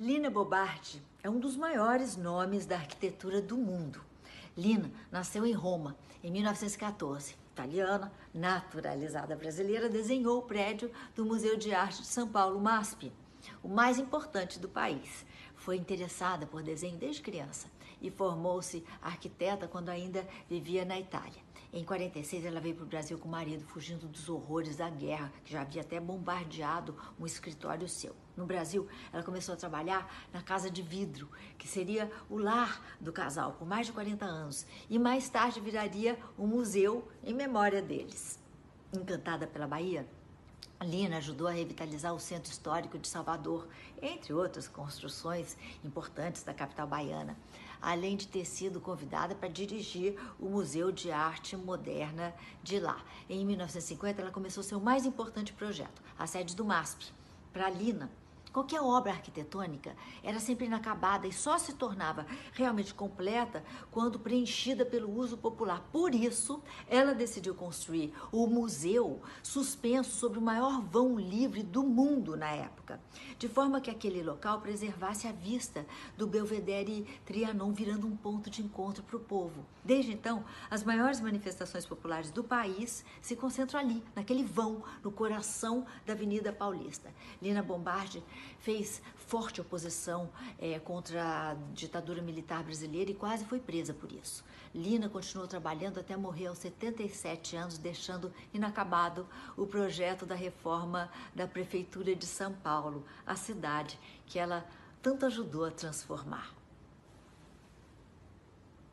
Lina Bobardi é um dos maiores nomes da arquitetura do mundo. Lina nasceu em Roma em 1914. Italiana, naturalizada brasileira, desenhou o prédio do Museu de Arte de São Paulo, MASP, o mais importante do país. Foi interessada por desenho desde criança e formou-se arquiteta quando ainda vivia na Itália. Em 46, ela veio para o Brasil com o marido, fugindo dos horrores da guerra, que já havia até bombardeado um escritório seu. No Brasil, ela começou a trabalhar na Casa de Vidro, que seria o lar do casal por mais de 40 anos, e mais tarde viraria um museu em memória deles. Encantada pela Bahia, Lina ajudou a revitalizar o Centro Histórico de Salvador, entre outras construções importantes da capital baiana, além de ter sido convidada para dirigir o Museu de Arte Moderna de lá. Em 1950, ela começou seu mais importante projeto, a sede do MASP. Para Lina, Qualquer obra arquitetônica era sempre inacabada e só se tornava realmente completa quando preenchida pelo uso popular. Por isso, ela decidiu construir o museu suspenso sobre o maior vão livre do mundo na época, de forma que aquele local preservasse a vista do Belvedere Trianon, virando um ponto de encontro para o povo. Desde então, as maiores manifestações populares do país se concentram ali, naquele vão, no coração da Avenida Paulista. Lina Bombardi fez forte oposição é, contra a ditadura militar brasileira e quase foi presa por isso. Lina continuou trabalhando até morrer aos 77 anos, deixando inacabado o projeto da reforma da Prefeitura de São Paulo, a cidade que ela tanto ajudou a transformar.